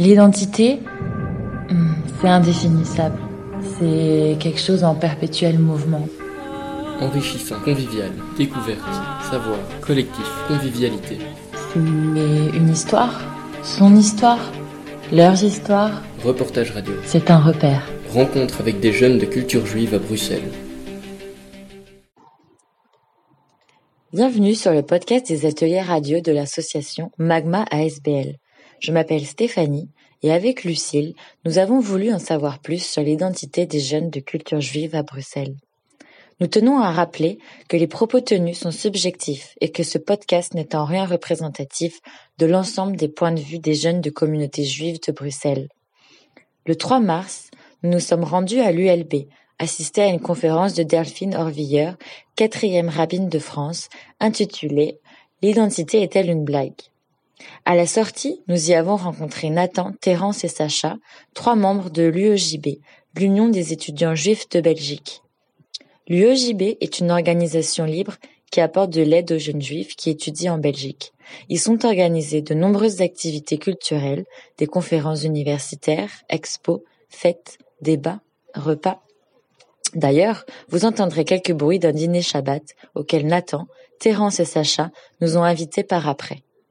L'identité, hmm, c'est indéfinissable. C'est quelque chose en perpétuel mouvement. Enrichissant, convivial, découverte, savoir, collectif, convivialité. C'est une histoire, son histoire, leurs histoires. Reportage radio. C'est un repère. Rencontre avec des jeunes de culture juive à Bruxelles. Bienvenue sur le podcast des ateliers radio de l'association Magma ASBL. Je m'appelle Stéphanie et avec Lucille, nous avons voulu en savoir plus sur l'identité des jeunes de culture juive à Bruxelles. Nous tenons à rappeler que les propos tenus sont subjectifs et que ce podcast n'est en rien représentatif de l'ensemble des points de vue des jeunes de communauté juive de Bruxelles. Le 3 mars, nous nous sommes rendus à l'ULB assister à une conférence de Delphine Orvilleur, quatrième rabbine de France, intitulée L'identité est-elle une blague? À la sortie, nous y avons rencontré Nathan, Terence et Sacha, trois membres de l'UEJB, l'Union des étudiants juifs de Belgique. L'UEJB est une organisation libre qui apporte de l'aide aux jeunes juifs qui étudient en Belgique. Ils sont organisés de nombreuses activités culturelles, des conférences universitaires, expos, fêtes, débats, repas D'ailleurs, vous entendrez quelques bruits d'un dîner Shabbat auquel Nathan, Terence et Sacha nous ont invités par après.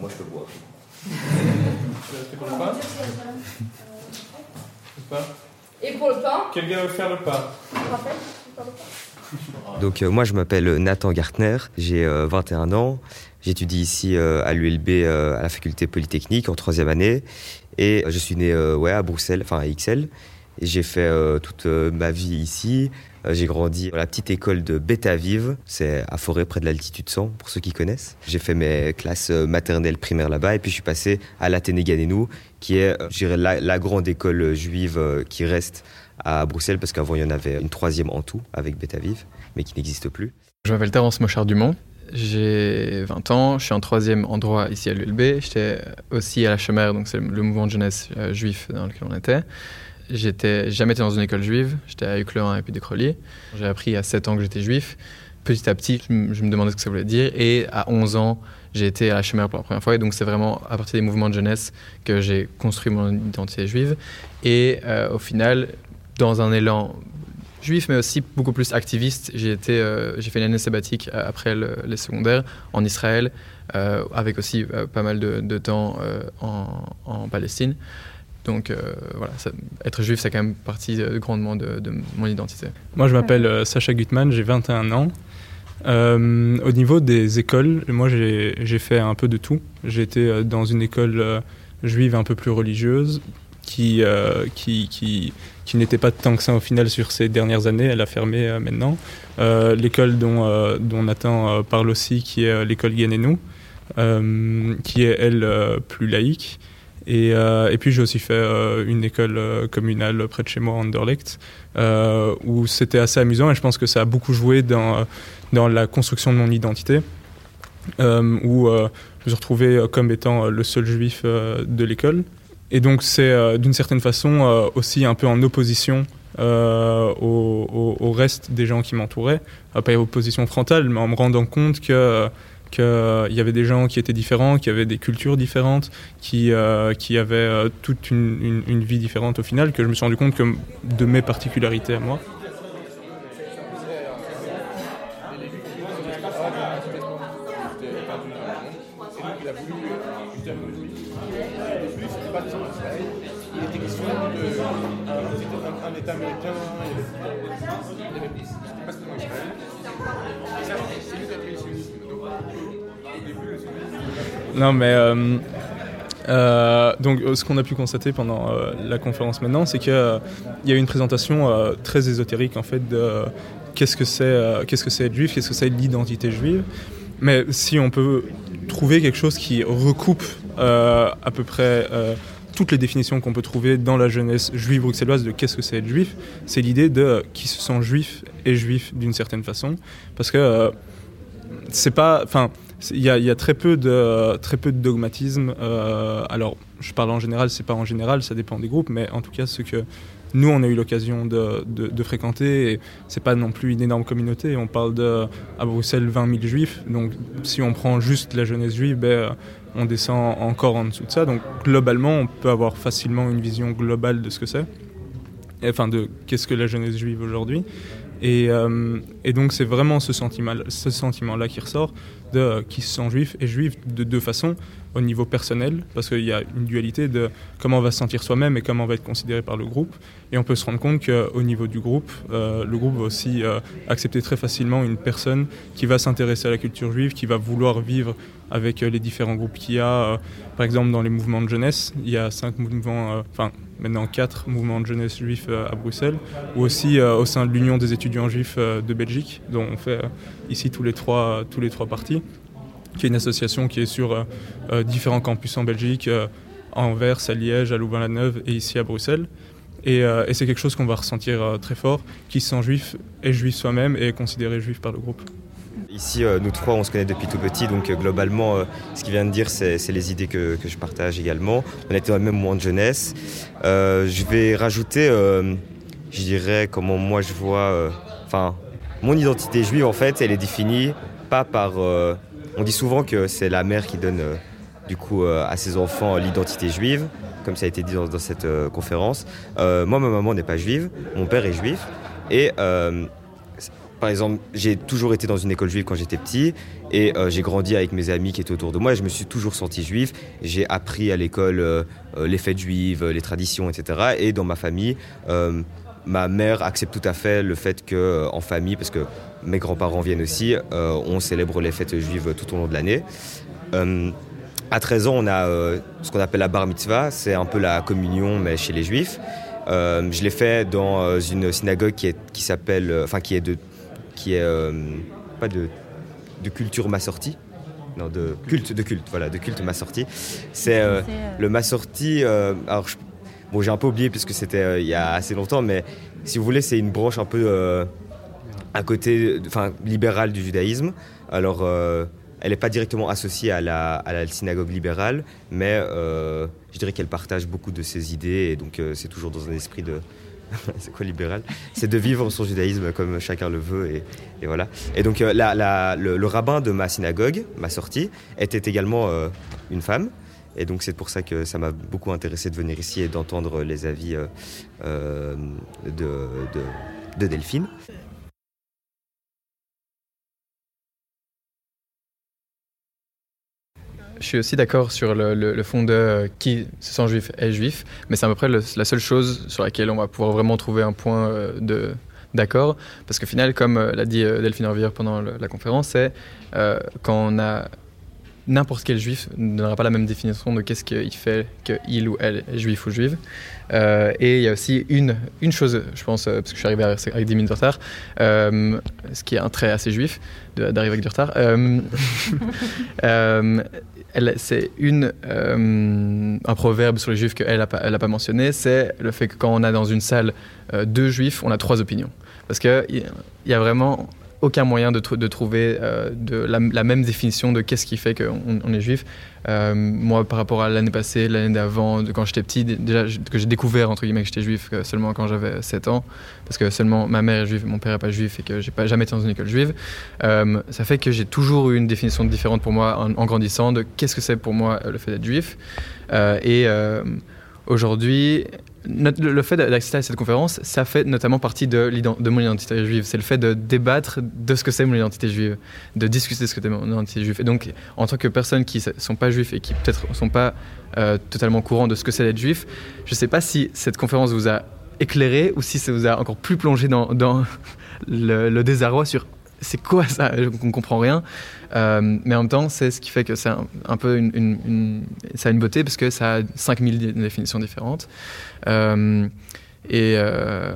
moi je peux boire. pour le pain. Et pour le pain Quelqu'un veut faire le pain donc euh, moi je m'appelle euh, Nathan Gartner, j'ai euh, 21 ans, j'étudie ici à l'ULB à la faculté polytechnique en troisième année. Et je suis né ouais, à Bruxelles, enfin à XL j'ai fait toute ma vie ici. j'ai grandi à la petite école de Betavive, c'est à Forêt près de l'altitude 100 pour ceux qui connaissent. J'ai fait mes classes maternelles primaires là-bas et puis je suis passé à l'Athénée Ganenou qui est la, la grande école juive qui reste à Bruxelles parce qu'avant il y en avait une troisième en tout avec Betavive mais qui n'existe plus. Je m'appelle Terence Mochard-Dumont, j'ai 20 ans, je suis en troisième endroit ici à l'ULB. J'étais aussi à la Chemère, donc c'est le mouvement de jeunesse euh, juif dans lequel on était. J'étais jamais été dans une école juive, j'étais à Uclerin et puis Crolliers. J'ai appris à 7 ans que j'étais juif. Petit à petit, je, me demandais ce que ça voulait dire. Et à 11 ans, j'ai été à la Chemère pour la première fois. Et donc c'est vraiment à partir des mouvements de jeunesse que j'ai construit mon identité juive. Et euh, au final, dans un élan juif, mais aussi beaucoup plus activiste. J'ai euh, fait une année sabbatique après le, les secondaires en Israël, euh, avec aussi pas mal de, temps en, Palestine. Donc voilà, ça, être juif, c'est quand même partie grandement de, de, mon identité. Moi, je m'appelle Sacha Gutmann, j'ai 21 ans. au niveau des écoles, moi, j'ai fait un peu de tout. J'ai été dans une école juive un peu plus religieuse, qui, qui, qui qui n'était pas tant que ça au final sur ces dernières années. Elle a fermé euh, maintenant. Euh, l'école dont, euh, dont Nathan parle aussi, qui est l'école Guénénou, qui est elle plus laïque. Et, et puis j'ai aussi fait une école communale près de chez moi, Anderlecht, où c'était assez amusant et je pense que ça a beaucoup joué dans, dans la construction de mon identité. où je me suis retrouvé comme étant le seul juif de l'école. Et donc c'est euh, d'une certaine façon euh, aussi un peu en opposition euh, au, reste des gens qui m'entouraient. pas en opposition frontale, mais en me rendant compte que qu'il y avait des gens qui étaient différents, qui avaient des cultures différentes, qui, euh, avaient euh, toute une, une, une, vie différente au final, que je me suis rendu compte que de mes particularités à moi. Non, mais euh, euh, donc ce qu'on a pu constater pendant euh, la conférence maintenant, c'est qu'il euh, y a une présentation euh, très ésotérique en fait de qu'est-ce que c'est, qu'est-ce que c'est être juif, qu'est-ce que c'est l'identité juive. Mais si on peut trouver quelque chose qui recoupe à peu près toutes les définitions qu'on peut trouver dans la jeunesse juive bruxelloise de qu'est-ce que c'est être juif, c'est l'idée de qui se sent juif et juif d'une certaine façon, parce que c'est pas, enfin, il y, a très peu de très peu de dogmatisme. alors, je parle en général, c'est pas en général, ça dépend des groupes, mais en tout cas, ce que nous, on a eu l'occasion de, de, fréquenter, et c'est pas non plus une énorme communauté. On parle de, à Bruxelles 20 000 juifs, donc si on prend juste la jeunesse juive, ben, on descend encore en dessous de ça. Donc globalement, on peut avoir facilement une vision globale de ce que c'est, enfin de qu'est-ce que la jeunesse juive aujourd'hui. Et, euh, et, donc c'est vraiment ce sentiment-là qui ressort de qui se sent juif et juif de deux façons au niveau personnel, parce qu'il y a une dualité de comment on va se sentir soi-même et comment on va être considéré par le groupe. Et on peut se rendre compte qu'au niveau du groupe, euh, le groupe va aussi euh, accepter très facilement une personne qui va s'intéresser à la culture juive, qui va vouloir vivre avec les différents groupes qu'il y a. par exemple, dans les mouvements de jeunesse, il y a cinq mouvements, enfin maintenant quatre mouvements de jeunesse juifs à Bruxelles, ou aussi au sein de l'Union des étudiants juifs de Belgique, dont on fait ici tous les trois, tous les trois parties qui est une association qui est sur euh, euh, différents campus en Belgique, euh, à Anvers, à Liège, à Louvain-la-Neuve et ici à Bruxelles. Et, c'est quelque chose qu'on va ressentir très fort, qui sent juif, est juif soi-même et est considéré juif par le groupe. Ici, nous trois, on se connaît depuis tout petit, donc globalement, ce qu'il vient de dire, c'est les idées que, je partage également. On était dans le même moment de jeunesse. je vais rajouter, je dirais, comment moi je vois, enfin, mon identité juive, en fait, elle est définie pas par on dit souvent que c'est la mère qui donne euh, du coup euh, à ses enfants l'identité juive, comme ça a été dit dans, cette euh, conférence. moi, ma maman n'est pas juive, mon père est juif, et par exemple, j'ai toujours été dans une école juive quand j'étais petit et j'ai grandi avec mes amis qui étaient autour de moi et je me suis toujours senti juif. J'ai appris à l'école les fêtes juives, les traditions, etc. Et dans ma famille, ma mère accepte tout à fait le fait que en famille, parce que mes grands-parents viennent aussi, euh, on célèbre les fêtes juives tout au long de l'année. Euh, à 13 ans, on a euh, ce qu'on appelle la bar mitzvah, c'est un peu la communion, mais chez les juifs. je l'ai fait dans une synagogue qui, est, qui s'appelle, enfin qui est de, qui est pas de, de culture massortie, non, de culte, de culte, voilà, de culte massortie. C'est le massortie. alors, bon, j'ai un peu oublié puisque c'était il y a assez longtemps, mais si vous voulez, c'est une branche un peu un côté enfin, libéral du judaïsme. Alors, euh, elle n'est pas directement associée à la, à la synagogue libérale, mais euh, je dirais qu'elle partage beaucoup de ses idées, et donc euh, c'est toujours dans un esprit de... c'est quoi libéral? C'est de vivre son judaïsme comme chacun le veut, et, voilà. Et donc la, le, rabbin de ma synagogue, ma sortie, était également une femme. Et donc c'est pour ça que ça m'a beaucoup intéressé de venir ici et d'entendre les avis de, de Delphine. Je suis aussi d'accord sur le, fond de euh, qui se sent juif est juif, mais c'est à peu près la seule chose sur laquelle on va pouvoir vraiment trouver un point euh, de d'accord, parce qu'au final, comme euh, l'a dit Delphine Orvière pendant la conférence, c'est quand on a n'importe quel juif ne donnera pas la même définition de qu'est-ce qu'il fait qu'il ou elle est juif ou juive. Euh, et il y a aussi une, une chose, je pense, euh, parce que je suis arrivé avec 10 minutes de retard, euh, ce qui est un trait assez juif d'arriver avec du retard. c'est une un proverbe sur les juifs qu'elle n'a pas, pas mentionné, c'est le fait que quand on a dans une salle deux juifs, on a trois opinions. Parce qu'il y a vraiment aucun moyen de, trouver euh, la, même définition de qu'est-ce qui fait qu'on on est juif. Euh, moi, par rapport à l'année passée, l'année d'avant, quand j'étais petit, déjà que j'ai découvert entre guillemets que j'étais juif seulement quand j'avais 7 ans, parce que seulement ma mère est juive, mon père n'est pas juif et que j'ai pas jamais été dans une école juive. Euh, ça fait que j'ai toujours eu une définition différente pour moi en, en grandissant de qu'est-ce que c'est pour moi le fait d'être juif. et aujourd'hui, le fait d'assister à cette conférence, ça fait notamment partie de, mon identité juive. C'est le fait de débattre de ce que c'est mon identité juive, de discuter de ce que c'est mon identité juive. Et donc, en tant que personne qui ne sont pas juifs et qui peut-être ne sont pas euh, totalement courant de ce que c'est d'être juif, je ne sais pas si cette conférence vous a éclairé ou si ça vous a encore plus plongé dans, le désarroi sur c'est quoi ça On ne comprend rien. Euh, mais en même temps, c'est ce qui fait que c'est un, peu une, ça a une beauté parce que ça a 5000 définitions différentes. Euh, et, euh,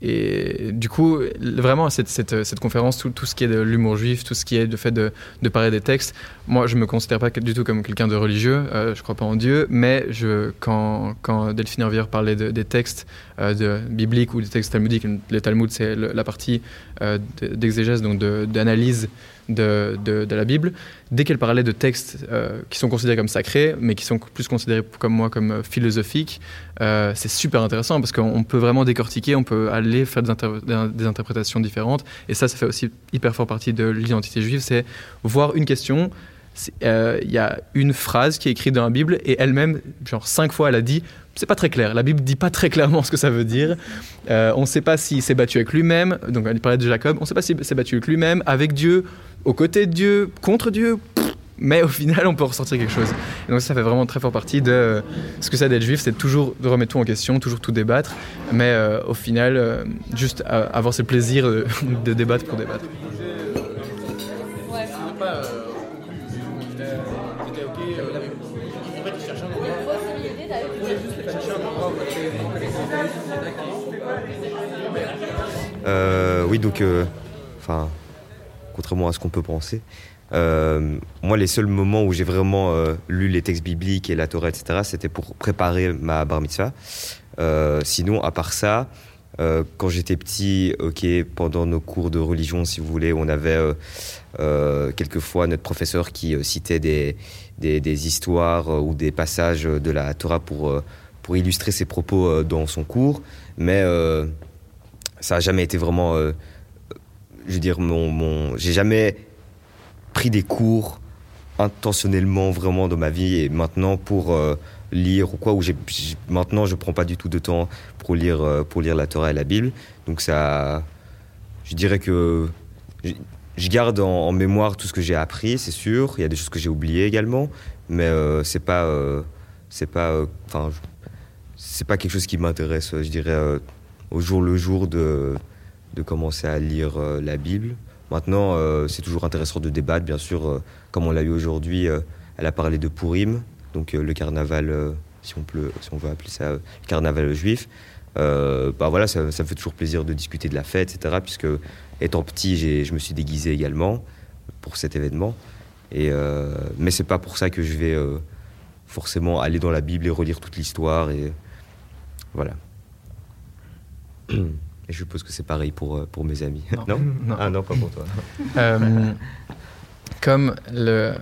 et, du coup, vraiment, cette, cette, cette conférence, tout, tout, ce qui est de l'humour juif, tout ce qui est le fait de, de, parler des textes, moi, je me considère pas du tout comme quelqu'un de religieux, euh, je crois pas en Dieu, mais quand, quand Delphine Hervière parlait de, des textes euh, bibliques ou des textes talmudiques, le Talmud, c'est la partie euh, d'exégèse, donc d'analyse de, la Bible, dès qu'elle parlait de textes euh, qui sont considérés comme sacrés, mais qui sont plus considérés comme moi comme philosophiques, c'est super intéressant parce qu'on peut vraiment décortiquer, on peut aller faire des, des, interprétations différentes. Et ça, ça fait aussi hyper fort partie de l'identité juive, c'est voir une question. Il euh, y a une phrase qui est écrite dans la Bible et elle-même, genre cinq fois, elle a dit c'est pas très clair. La Bible dit pas très clairement ce que ça veut dire. Euh, on ne sait pas s'il s'est battu avec lui-même. Donc, elle parlait de Jacob. On ne sait pas s'il s'est battu avec lui-même, avec Dieu, aux côtés de Dieu, contre Dieu. Mais au final, on peut ressortir quelque chose. Et donc, ça fait vraiment très fort partie de ce que c'est d'être juif, c'est toujours de remettre tout en question, toujours tout débattre. Mais euh, au final, juste avoir ce plaisir de débattre pour débattre. Oui, donc, euh, enfin, contrairement à ce qu'on peut penser, euh, moi, les seuls moments où j'ai vraiment euh, lu les textes bibliques et la Torah, etc., c'était pour préparer ma bar mitzvah. Sinon, à part ça, quand j'étais petit, ok, pendant nos cours de religion, si vous voulez, on avait quelquefois notre professeur qui citait des, des, des histoires ou des passages de la Torah pour, pour illustrer ses propos dans son cours. Mais ça n'a jamais été vraiment. Euh, je veux dire, mon, j'ai jamais pris des cours intentionnellement vraiment dans ma vie et maintenant pour euh, lire ou quoi où j'ai maintenant je prends pas du tout de temps pour lire euh, pour lire la Torah et la Bible donc ça je dirais que je garde en, mémoire tout ce que j'ai appris c'est sûr il y a des choses que j'ai oubliées également mais euh, c'est pas c'est pas enfin c'est pas quelque chose qui m'intéresse je dirais au jour le jour de, de commencer à lire euh, la Bible. Maintenant, euh, c'est toujours intéressant de débattre, bien sûr, euh, comme on l'a eu aujourd'hui. Elle a parlé de Purim, donc le carnaval, si, on peut, si on veut appeler ça carnaval juif. bah voilà, ça, ça me fait toujours plaisir de discuter de la fête, etc. Puisque étant petit, je me suis déguisé également pour cet événement. Et, mais c'est pas pour ça que je vais forcément aller dans la Bible et relire toute l'histoire. Et voilà. Et je suppose que c'est pareil pour, euh, pour mes amis. Non, non, non. Ah non, pas pour toi. euh, comme le,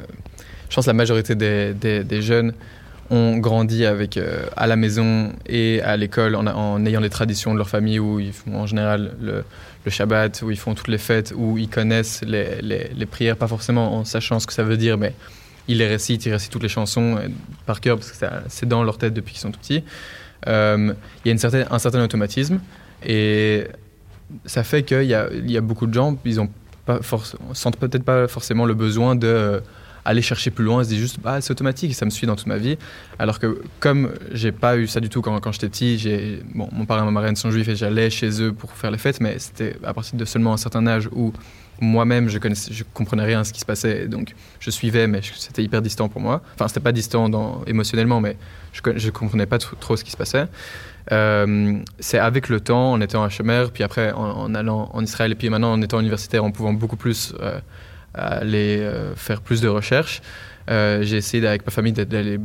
je pense la majorité des, des, des jeunes ont grandi avec euh, à la maison et à l'école en, en, ayant les traditions de leur famille où ils font en général le, le Shabbat, où ils font toutes les fêtes, où ils connaissent les, les, les, prières, pas forcément en sachant ce que ça veut dire, mais ils les récitent, ils récitent toutes les chansons par cœur parce que c'est dans leur tête depuis qu'ils sont tout petits. Euh, il y a une certaine, un certain automatisme. Et ça fait qu'il y, a, beaucoup de gens, ils ont sentent peut-être pas forcément le besoin de euh, aller chercher plus loin, ils se disent juste bah, c'est automatique ça me suit dans toute ma vie. Alors que comme j'ai pas eu ça du tout quand, j'étais petit, mon père et ma marraine sont juifs et j'allais chez eux pour faire les fêtes, mais c'était à partir de seulement un certain âge où moi-même je, connaissais, je comprenais rien à ce qui se passait, donc je suivais, mais c'était hyper distant pour moi. Enfin, c'était pas distant émotionnellement, mais je, je comprenais pas trop ce qui se passait. Euh, c'est avec le temps, en étant HMR, puis après en, allant en Israël, et puis maintenant en étant universitaire, en pouvant beaucoup plus euh, aller euh, faire plus de recherches, j'ai essayé avec ma famille d'aller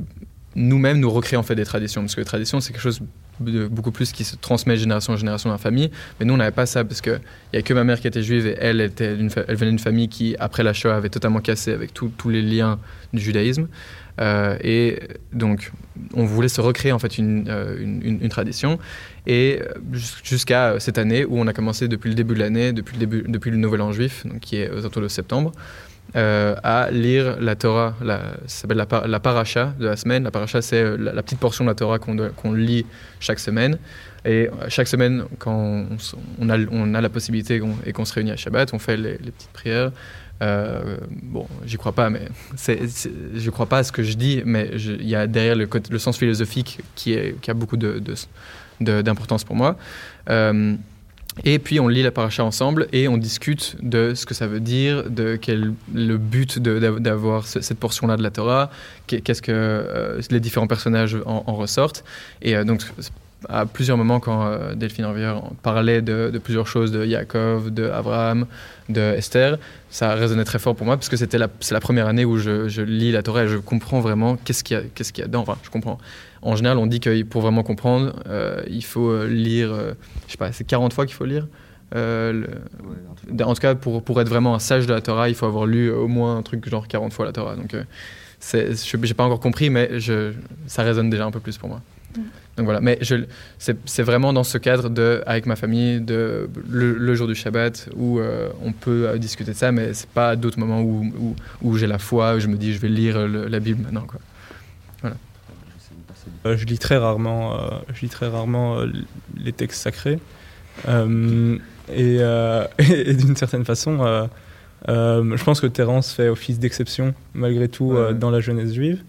nous-mêmes nous recréer en fait des traditions, parce que les traditions c'est quelque chose beaucoup plus qui se transmet de génération en génération dans la famille, mais nous on n'avait pas ça parce que il y a que ma mère qui était juive et elle était elle venait d'une famille qui après la Shoah avait totalement cassé avec tous les liens du judaïsme. Euh, et donc, on voulait se recréer en fait une, euh, une, une, tradition. Et jusqu'à cette année où on a commencé depuis le début de l'année, depuis le début, depuis le Nouvel An juif, donc qui est aux alentours de septembre, euh, à lire la Torah, ça s'appelle la, la paracha de la semaine. La paracha, c'est la, la, petite portion de la Torah qu'on qu lit chaque semaine. Et chaque semaine, quand on, a, la possibilité et qu'on se réunit à Shabbat, on fait les, petites prières. Euh, bon, j'y crois pas, mais je crois pas à ce que je dis, mais il y a derrière le, sens philosophique qui, a beaucoup d'importance pour moi. Euh, et puis on lit la paracha ensemble et on discute de ce que ça veut dire, de quel le but d'avoir cette portion-là de la Torah, qu'est-ce que euh, les différents personnages en, en ressortent. Et euh, donc à plusieurs moments quand Delphine Hervier parlait de, de, plusieurs choses, de Yaakov, de Abraham, de Esther, ça résonnait très fort pour moi parce que c'était la, c'est la première année où je, je, lis la Torah et je comprends vraiment qu'est-ce qu'il y a, qu'est-ce qu'il y a dedans. Enfin, je comprends. En général, on dit que pour vraiment comprendre, il faut lire, je sais pas, c'est 40 fois qu'il faut lire. Euh, en tout cas, pour, pour être vraiment un sage de la Torah, il faut avoir lu au moins un truc genre 40 fois la Torah. Donc, euh, je n'ai pas encore compris, mais je, ça résonne déjà un peu plus pour moi. Mm. Donc voilà, mais c'est vraiment dans ce cadre de, avec ma famille, de, le, jour du Shabbat, où euh, on peut discuter de ça, mais c'est pas d'autres moments où, où, où j'ai la foi, où je me dis je vais lire la Bible maintenant. Quoi. Voilà. je lis très rarement, je lis très rarement les textes sacrés. Euh, et, d'une certaine façon, euh, euh, je pense que Terence fait office d'exception malgré tout dans la jeunesse juive.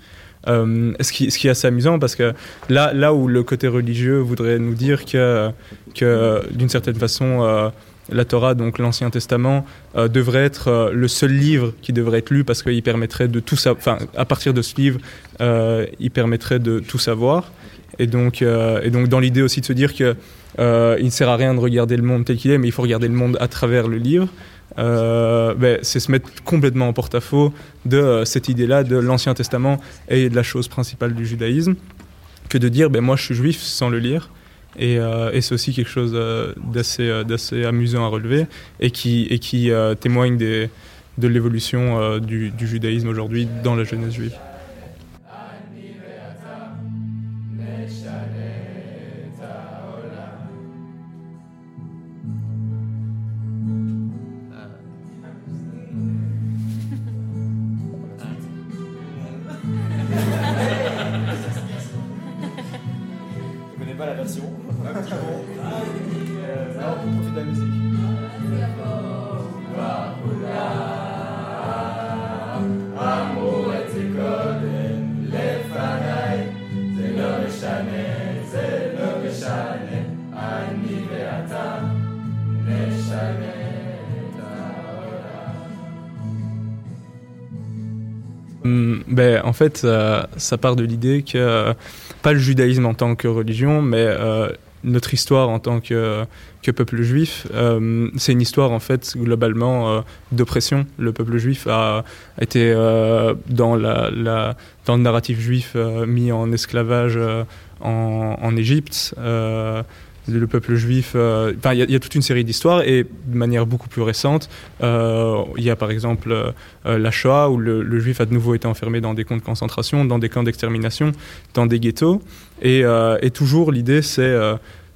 Ce, qui, ce, qui, est assez amusant parce que là, là où le côté religieux voudrait nous dire que, que d'une certaine façon, la Torah, donc l'Ancien Testament, devrait être le seul livre qui devrait être lu parce qu'il permettrait de tout savoir. À partir de ce livre, il permettrait de tout savoir. Et donc, et donc dans l'idée aussi de se dire que euh, il ne sert à rien de regarder le monde tel qu'il est, mais il faut regarder le monde à travers le livre. Euh, ben, c'est se mettre complètement en porte-à-faux de euh, cette idée-là de l'Ancien Testament et de la chose principale du judaïsme, que de dire ben, moi je suis juif sans le lire. Et, c'est aussi quelque chose d'assez, amusant à relever et qui, témoigne de l'évolution du judaïsme aujourd'hui dans la jeunesse juive. Ben, en fait, ça, part de l'idée que, pas le judaïsme en tant que religion, mais euh, notre histoire en tant que, que peuple juif, euh, c'est une histoire en fait globalement euh, d'oppression. Le peuple juif a, été dans, la, la, dans le narratif juif mis en esclavage en Égypte le peuple juif. Euh, il y, a toute une série d'histoires et de manière beaucoup plus récente, euh, il y a par exemple euh, la Shoah où le, juif a de nouveau été enfermé dans des camps de concentration, dans des camps d'extermination, dans des ghettos. Et, toujours l'idée, c'est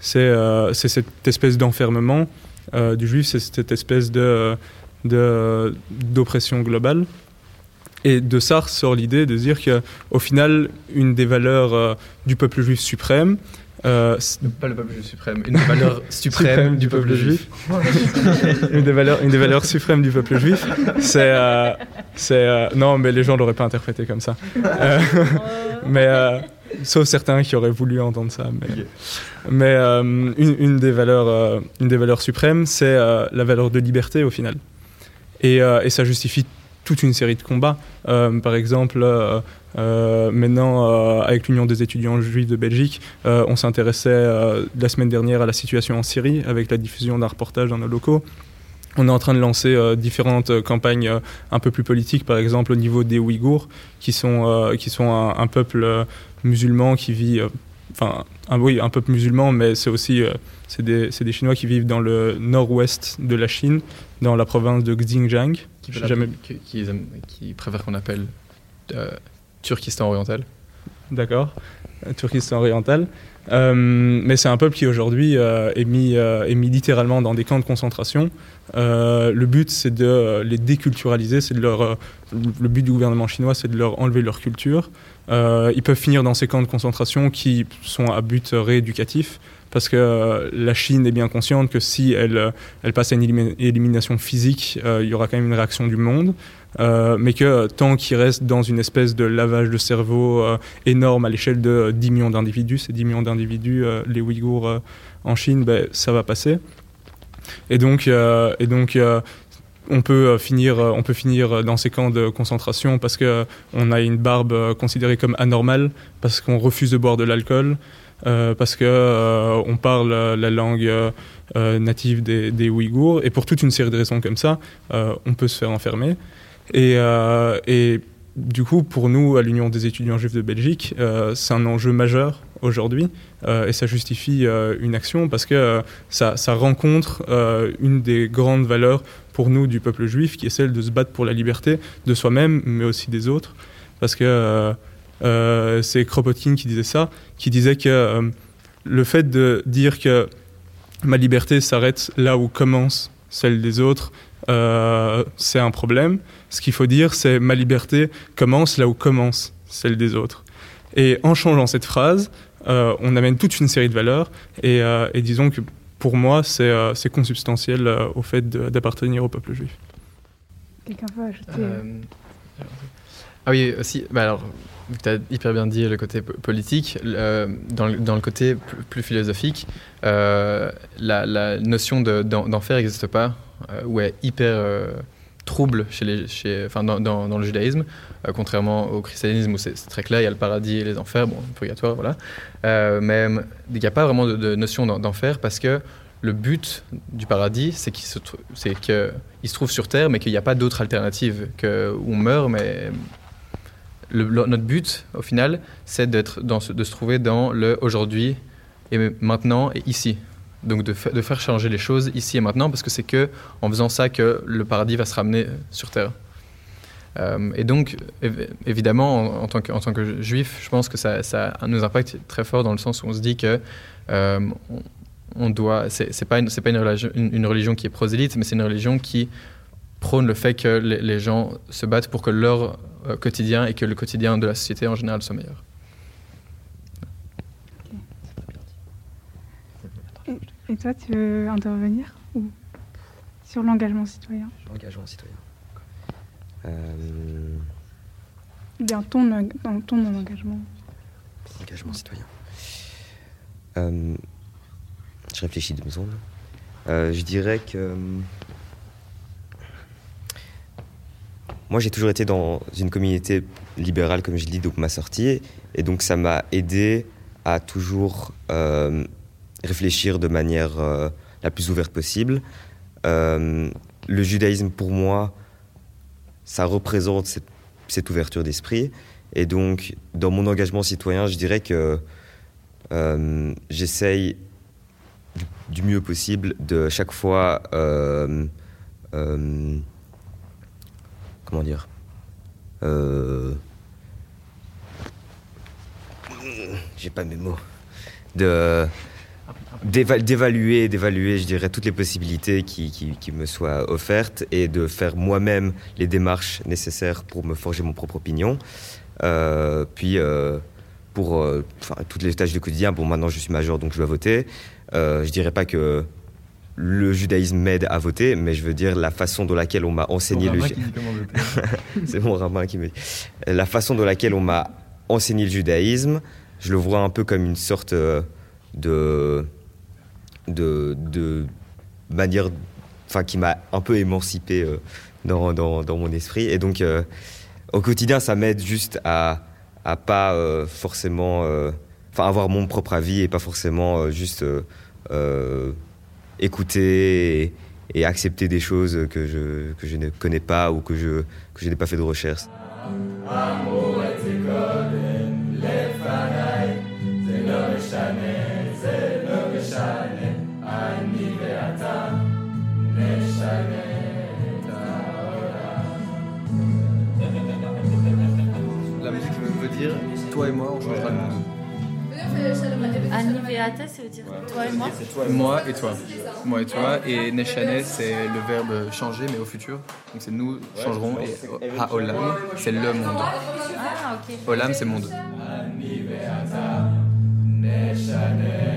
c'est cette espèce d'enfermement du juif, c'est cette espèce d'oppression globale. Et de ça sort l'idée de dire qu'au final, une des valeurs du peuple juif suprême, euh, pas le peuple suprême, une des valeurs suprêmes du peuple juif. une, des valeurs, une des valeurs suprêmes du peuple juif, c'est. Euh, euh, non, mais les gens l'auraient pas interprété comme ça. Euh, mais. sauf certains qui auraient voulu entendre ça. Mais, mais une, une, des valeurs, une des valeurs suprêmes, c'est la valeur de liberté au final. Et, et ça justifie toute une série de combats. par exemple, euh, maintenant, euh, avec l'Union des étudiants juifs de Belgique, euh, on s'intéressait la semaine dernière à la situation en Syrie avec la diffusion d'un reportage dans nos locaux. On est en train de lancer différentes campagnes un peu plus politiques, par exemple au niveau des Ouïghours, qui sont, qui sont un, peuple musulman qui vit, enfin, un, oui, un peuple musulman, mais c'est aussi c'est des, des, Chinois qui vivent dans le nord-ouest de la Chine, dans la province de Xinjiang. Qui, jamais... qui, qui, qui préfèrent qu'on appelle Turkistan oriental. D'accord, Turkistan oriental. Euh, mais c'est un peuple qui aujourd'hui euh, est, mis, euh, est mis littéralement dans des camps de concentration. le but, c'est de les déculturaliser. C'est de leur, le but du gouvernement chinois, c'est de leur enlever leur culture. ils peuvent finir dans ces camps de concentration qui sont à but rééducatif parce que la Chine est bien consciente que si elle, elle passe à une élimination physique, il y aura quand même une réaction du monde. Euh, mais que tant qu'il reste dans une espèce de lavage de cerveau euh, énorme à l'échelle de 10 millions d'individus, ces 10 millions d'individus, euh, les Ouïghours en Chine, ben, ça va passer. Et donc, et donc on peut finir, on peut finir dans ces camps de concentration parce que on a une barbe considérée comme anormale, parce qu'on refuse de boire de l'alcool, parce que on parle la langue native des, Ouïghours, et pour toute une série de raisons comme ça, on peut se faire enfermer. Et, du coup, pour nous, à l'Union des étudiants juifs de Belgique, euh, c'est un enjeu majeur aujourd'hui euh, et ça justifie euh, une action parce que ça, rencontre une des grandes valeurs pour nous du peuple juif qui est celle de se battre pour la liberté de soi-même mais aussi des autres. Parce que c'est Kropotkin qui disait ça, qui disait que le fait de dire que ma liberté s'arrête là où commence celle des autres, c'est un problème. Ce qu'il faut dire, c'est ma liberté commence là où commence celle des autres. Et en changeant cette phrase, euh, on amène toute une série de valeurs. Et, euh, disons que pour moi, c'est euh, consubstantiel au fait d'appartenir au peuple juif. Quelqu'un veut ajouter Ah oui, aussi, bah alors, tu as hyper bien dit le côté politique, dans, le, dans, le, côté plus, philosophique, la, la, notion d'enfer n'existe pas, ou est hyper trouble chez les, enfin, dans, le judaïsme, euh, contrairement au christianisme où c'est très clair, il y a le paradis et les enfers, bon, purgatoire, voilà. Euh, mais il n'y a pas vraiment de, notion d'enfer parce que le but du paradis, c'est qu'il se, trouve sur Terre, mais qu'il n'y a pas d'autre alternative, que on meurt, mais notre but, au final, c'est d'être de se trouver dans le aujourd'hui et maintenant et ici. Donc de, faire changer les choses ici et maintenant, parce que c'est que en faisant ça que le paradis va se ramener sur terre. Euh, et donc, évidemment, en, tant que, juif, je pense que ça, nous impacte très fort dans le sens où on se dit que euh, on, doit. C'est pas, une, religion, qui est prosélyte, mais c'est une religion qui prône le fait que les gens se battent pour que leur euh, quotidien et que le quotidien de la société en général soit meilleur. Et toi, tu veux intervenir ou sur l'engagement citoyen? L'engagement citoyen. Euh... Bien, ton, dans ton engagement. Engagement citoyen. Euh... Je réfléchis deux secondes. Euh, je dirais que. Moi, j'ai toujours été dans une communauté libérale, comme je dis, donc ma sortie. Et donc, ça m'a aidé à toujours euh, réfléchir de manière euh, la plus ouverte possible. Euh, le judaïsme, pour moi, ça représente cette, ouverture d'esprit. Et donc, dans mon engagement citoyen, je dirais que j'essaye du, mieux possible de chaque fois. Comment dire J'ai pas mes mots. De d'évaluer, d'évaluer, je dirais, toutes les possibilités qui, qui, me soient offertes et de faire moi-même les démarches nécessaires pour me forger mon propre opinion. Euh, puis, euh, pour euh, toutes les tâches du quotidien, bon, maintenant je suis majeur donc je dois voter. je dirais pas que le judaïsme m'aide à voter, mais je veux dire la façon dont laquelle on m'a enseigné le C'est mon rabbin qui me. La façon dont laquelle on m'a enseigné le judaïsme, je le vois un peu comme une sorte de de, de manière enfin, qui m'a un peu émancipé euh, dans, dans, dans, mon esprit. Et donc, euh, au quotidien, ça m'aide juste à, à pas euh, forcément. Enfin, avoir mon propre avis et pas forcément juste écouter et, accepter des choses que je, que je ne connais pas ou que je, que je n'ai pas fait de recherche. toi et moi, on changera le monde. Aniveate, ça veut dire toi et moi Moi et toi. Moi et toi. Et Neshane, c'est le verbe changer, mais au futur. Donc c'est nous changerons. Et Haolam, c'est le monde. Ah, ok. Olam, c'est monde. Aniveata, Neshane,